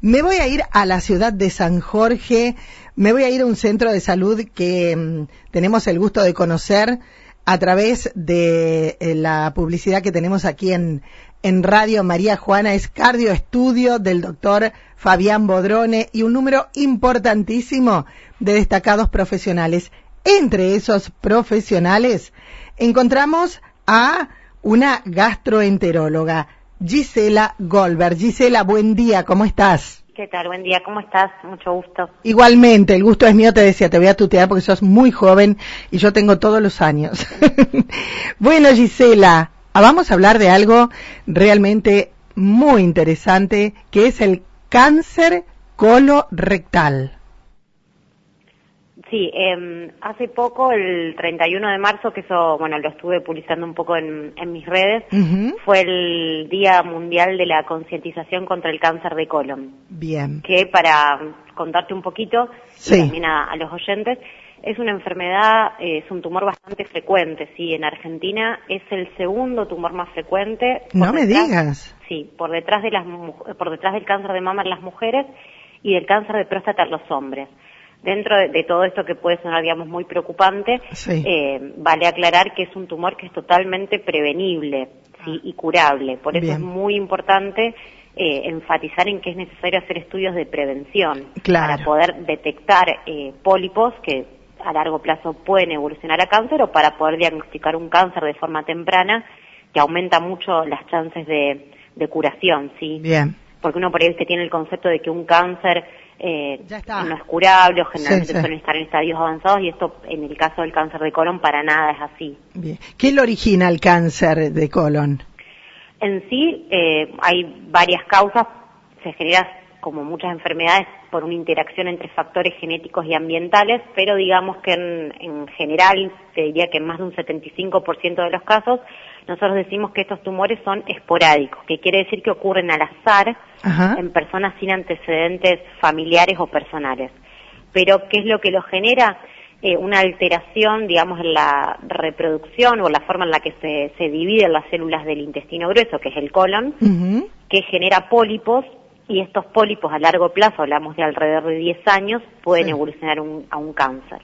me voy a ir a la ciudad de San Jorge, me voy a ir a un centro de salud que mm, tenemos el gusto de conocer a través de eh, la publicidad que tenemos aquí en, en Radio María Juana, es Cardio Estudio del doctor Fabián Bodrone y un número importantísimo de destacados profesionales. Entre esos profesionales encontramos a una gastroenteróloga, Gisela Goldberg. Gisela, buen día, ¿cómo estás? ¿Qué tal? Buen día, ¿cómo estás? Mucho gusto. Igualmente, el gusto es mío, te decía, te voy a tutear porque sos muy joven y yo tengo todos los años. bueno, Gisela, vamos a hablar de algo realmente muy interesante, que es el cáncer colorectal. Sí, eh, hace poco, el 31 de marzo, que eso, bueno, lo estuve publicando un poco en, mis redes, fue el Día Mundial de la Concientización contra el Cáncer de Colon. Bien. Que para contarte un poquito, también a, los oyentes, es una enfermedad, eh, es un tumor bastante frecuente, sí, en Argentina es el segundo tumor más frecuente. No me digas. Sí, por detrás, de las, por detrás del cáncer de mama en las mujeres y del cáncer de próstata en los hombres dentro de, todo esto que puede sonar, digamos, muy preocupante, eh, vale aclarar que es un tumor que es totalmente prevenible y curable. Por eso es muy importante eh, enfatizar en que es necesario hacer estudios de prevención para poder detectar eh, pólipos que a largo plazo pueden evolucionar a cáncer o para poder diagnosticar un cáncer de forma temprana que aumenta mucho las chances de, curación, ¿sí? Bien. Porque uno por ahí tiene el concepto de que un cáncer eh, no es curable o generalmente suelen estar en estadios avanzados y esto en el caso del cáncer de colon para nada es así. Bien. ¿Qué le origina el cáncer de colon? En sí eh, hay varias causas, se genera como muchas enfermedades por una interacción entre factores genéticos y ambientales, pero digamos que en, general, te diría que en más de un 75% de los casos, nosotros decimos que estos tumores son esporádicos, que quiere decir que ocurren al azar en personas sin antecedentes familiares o personales. Pero, ¿qué es lo que lo genera? Eh, una alteración, digamos, en la reproducción o la forma en la que se, se dividen las células del intestino grueso, que es el colon, que genera pólipos y estos pólipos a largo plazo, hablamos de alrededor de 10 años, pueden evolucionar a un cáncer.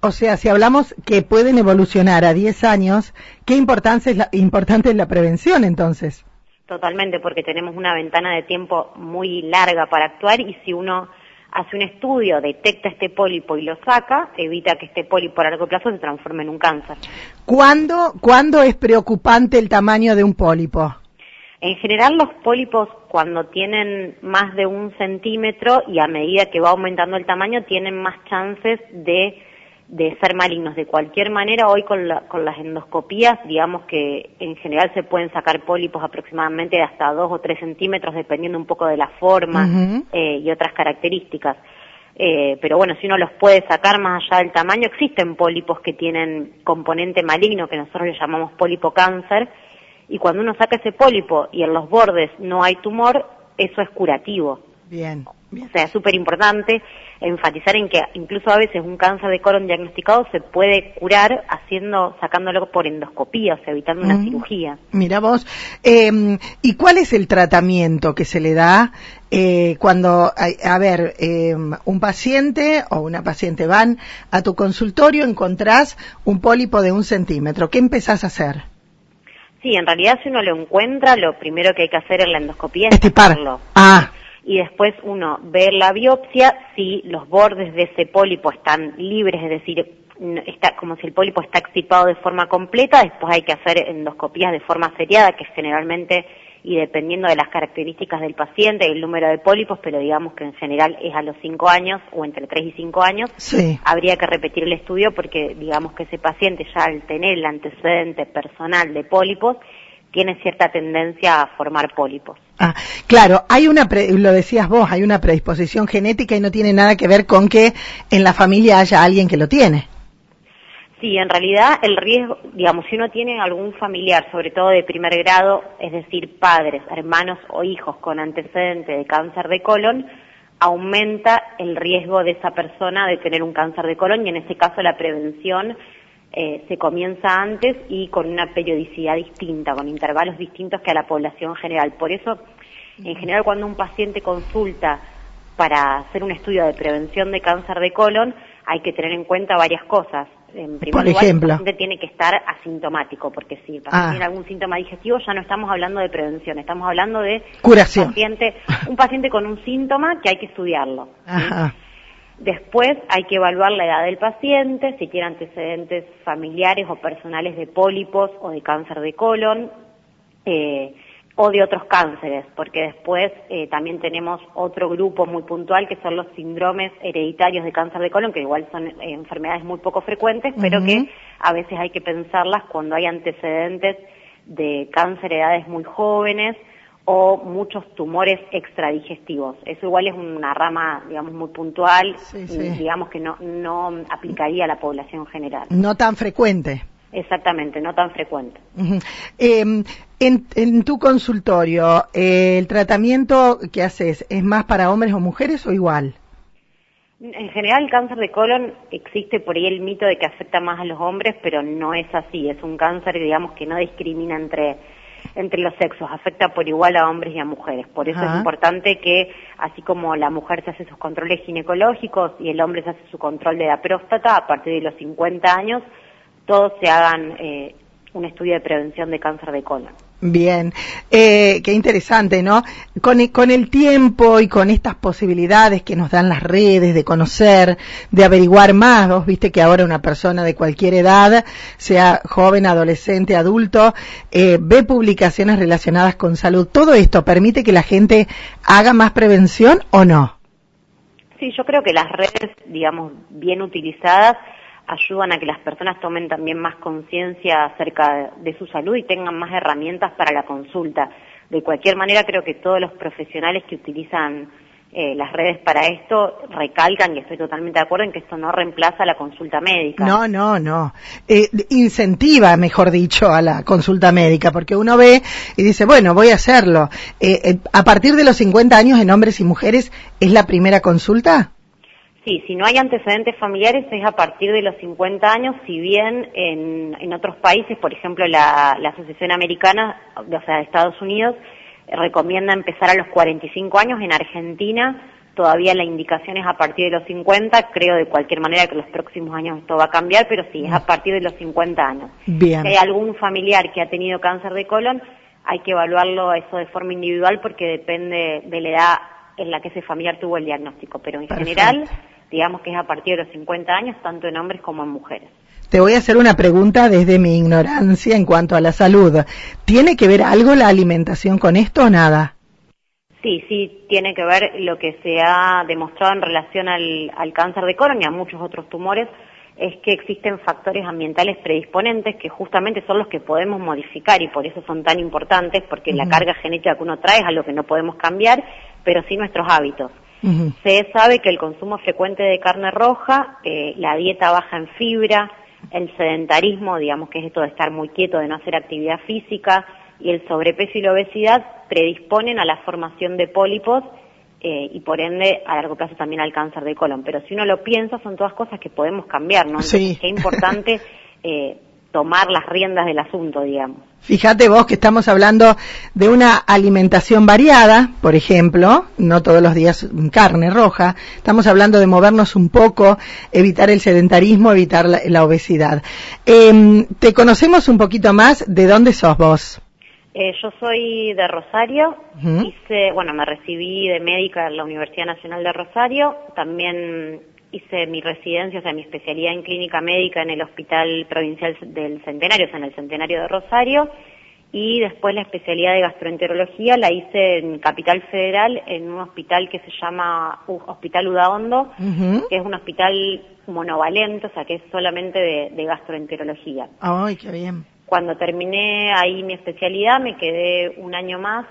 O sea, si hablamos que pueden evolucionar a 10 años, ¿qué importancia es la, importante es la prevención entonces? Totalmente, porque tenemos una ventana de tiempo muy larga para actuar y si uno hace un estudio, detecta este pólipo y lo saca, evita que este pólipo a largo plazo se transforme en un cáncer. ¿Cuándo, ¿cuándo es preocupante el tamaño de un pólipo? En general los pólipos cuando tienen más de un centímetro y a medida que va aumentando el tamaño tienen más chances de, de ser malignos. De cualquier manera, hoy con, con las endoscopías, digamos que en general se pueden sacar pólipos aproximadamente de hasta dos o tres centímetros dependiendo un poco de la forma eh, y otras características. Eh, pero bueno, si uno los puede sacar más allá del tamaño, existen pólipos que tienen componente maligno que nosotros le llamamos pólipo cáncer, y cuando uno saca ese pólipo y en los bordes no hay tumor, eso es curativo. Bien. O sea, es súper importante enfatizar en que incluso a veces un cáncer de colon diagnosticado se puede curar haciendo, sacándolo por endoscopía, o sea, evitando una cirugía. Mira vos, eh, ¿y cuál es el tratamiento que se le da eh, cuando, a, ver, eh, un paciente o una paciente van a tu consultorio, encontrás un pólipo de un centímetro, ¿qué empezás a hacer? Sí, en realidad si uno lo encuentra, lo primero que hay que hacer en la endoscopía es. Ah. Y después uno ve la biopsia si los bordes de ese pólipo están libres, es decir, está como si el pólipo está extirpado de forma completa, después hay que hacer endoscopías de forma seriada, que generalmente y dependiendo de las características del paciente y el número de pólipos, pero digamos que en general es a los 5 años o entre 3 y 5 años, habría que repetir el estudio porque digamos que ese paciente ya al tener el antecedente personal de pólipos, tiene cierta tendencia a formar pólipos. Ah, claro, hay una, lo decías vos, hay una predisposición genética y no tiene nada que ver con que en la familia haya alguien que lo tiene. Sí, en realidad el riesgo, digamos, si uno tiene algún familiar, sobre todo de primer grado, es decir, padres, hermanos o hijos con antecedente de cáncer de colon, aumenta el riesgo de esa persona de tener un cáncer de colon y en este caso la prevención eh, se comienza antes y con una periodicidad distinta, con intervalos distintos que a la población general. Por eso En general, cuando un paciente consulta para hacer un estudio de prevención de cáncer de colon, hay que tener en cuenta varias cosas. En primer Por lugar, ejemplo. el paciente tiene que estar asintomático, porque si el paciente Ah. tiene algún síntoma digestivo, ya no estamos hablando de prevención, estamos hablando de Curación. paciente, un paciente con un síntoma que hay que estudiarlo. Después hay que evaluar la edad del paciente, si tiene antecedentes familiares o personales de pólipos o de cáncer de colon eh, o de otros cánceres, porque después eh, también tenemos otro grupo muy puntual que son los síndromes hereditarios de cáncer de colon, que igual son eh, enfermedades muy poco frecuentes, pero que a veces hay que pensarlas cuando hay antecedentes de cáncer a edades muy jóvenes o muchos tumores extradigestivos. Eso igual es una rama, digamos, muy puntual, Sí, y digamos que no, no aplicaría a la población general. No tan frecuente. Exactamente, no tan frecuente. Eh, en, en tu consultorio, eh, ¿el tratamiento que haces es más para hombres o mujeres o igual? En general el cáncer de colon existe por ahí el mito de que afecta más a los hombres, pero no es así. Es un cáncer, digamos, que no discrimina entre entre los sexos, afecta por igual a hombres y a mujeres. Por eso Ajá. es importante que, así como la mujer se hace sus controles ginecológicos y el hombre se hace su control de la próstata, a partir de los 50 años, todos se hagan eh, un estudio de prevención de cáncer de colon. Bien, eh, qué interesante, ¿no? Con, con el tiempo y con estas posibilidades que nos dan las redes de conocer, de averiguar más, vos viste que ahora una persona de cualquier edad, sea joven, adolescente, adulto, eh, ve publicaciones relacionadas con salud. ¿Todo esto permite que la gente haga más prevención o no? Sí, yo creo que las redes, digamos, bien utilizadas, ayudan a que las personas tomen también más conciencia acerca de su salud y tengan más herramientas para la consulta. De cualquier manera, creo que todos los profesionales que utilizan eh, las redes para esto recalcan, y estoy totalmente de acuerdo, en que esto no reemplaza la consulta médica. No, no, no. Eh, incentiva, mejor dicho, a la consulta médica, porque uno ve y dice, bueno, voy a hacerlo. Eh, eh, a partir de los 50 años en hombres y mujeres, ¿es la primera consulta? Sí, si no hay antecedentes familiares es a partir de los 50 años, si bien en, en otros países, por ejemplo la, la Asociación Americana, o sea, de Estados Unidos, recomienda empezar a los 45 años, en Argentina todavía la indicación es a partir de los 50, creo de cualquier manera que los próximos años esto va a cambiar, pero sí, es a partir de los 50 años. Bien. Si hay algún familiar que ha tenido cáncer de colon, hay que evaluarlo eso de forma individual porque depende de la edad en la que ese familiar tuvo el diagnóstico, pero en Perfecto. general, digamos que es a partir de los 50 años, tanto en hombres como en mujeres. Te voy a hacer una pregunta desde mi ignorancia en cuanto a la salud. ¿Tiene que ver algo la alimentación con esto o nada? Sí, sí, tiene que ver lo que se ha demostrado en relación al, al cáncer de colon y a muchos otros tumores, es que existen factores ambientales predisponentes que justamente son los que podemos modificar y por eso son tan importantes, porque la carga genética que uno trae es algo que no podemos cambiar, pero sí nuestros hábitos. Se sabe que el consumo frecuente de carne roja, eh, la dieta baja en fibra, el sedentarismo, digamos que es esto de estar muy quieto, de no hacer actividad física, y el sobrepeso y la obesidad predisponen a la formación de pólipos eh, y por ende a largo plazo también al cáncer de colon. Pero si uno lo piensa, son todas cosas que podemos cambiar, ¿no? Entonces, Sí. qué importante eh, tomar las riendas del asunto, digamos. Fíjate vos que estamos hablando de una alimentación variada, por ejemplo, no todos los días carne roja, estamos hablando de movernos un poco, evitar el sedentarismo, evitar la, la obesidad. Em, te conocemos un poquito más, ¿de dónde sos vos? Eh, yo soy de Rosario, hice, bueno, me recibí de médica en la Universidad Nacional de Rosario, también hice mi residencia, o sea, mi especialidad en clínica médica en el Hospital Provincial del Centenario, o sea, en el Centenario de Rosario, y después la especialidad de gastroenterología la hice en Capital Federal, en un hospital que se llama uh, Hospital Udaondo, Ujú. que es un hospital monovalente, o sea, que es solamente de- de gastroenterología. Ay, qué bien. Cuando terminé ahí mi especialidad, me quedé un año más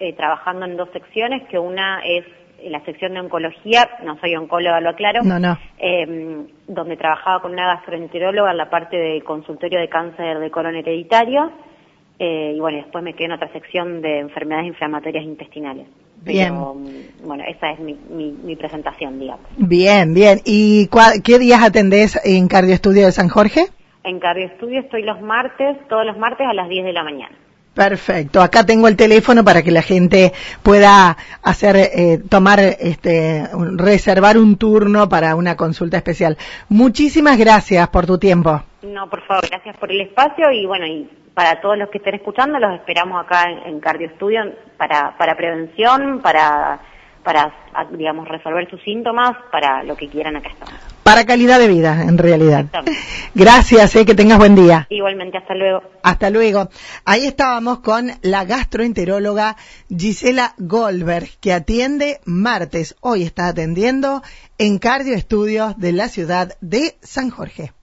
eh, trabajando en dos secciones, que una es la sección de oncología, no soy oncóloga, lo aclaro, No, no. eh, donde trabajaba con una gastroenteróloga en la parte del consultorio de cáncer de colon hereditario, eh, y bueno, después me quedé en otra sección de enfermedades inflamatorias intestinales. Bien. Pero, mm, bueno, esa es mi, mi, mi presentación, digamos. Bien, bien. ¿Y cua- qué días atendés en Cardioestudio de San Jorge? En cardioestudio estoy los martes, todos los martes a las 10 de la mañana. Perfecto. Acá tengo el teléfono para que la gente pueda hacer, eh, tomar, este, reservar un turno para una consulta especial. Muchísimas gracias por tu tiempo. No, por favor, gracias por el espacio y bueno, y para todos los que estén escuchando, los esperamos acá en, Cardio Studio para, para prevención, para, para, digamos, resolver sus síntomas, para lo que quieran acá estamos. Para calidad de vida, en realidad. Gracias, eh, que tengas buen día. Igualmente, hasta luego. Hasta luego. Ahí estábamos con la gastroenteróloga Gisela Goldberg, que atiende martes. Hoy está atendiendo en Cardio Estudios de la ciudad de San Jorge.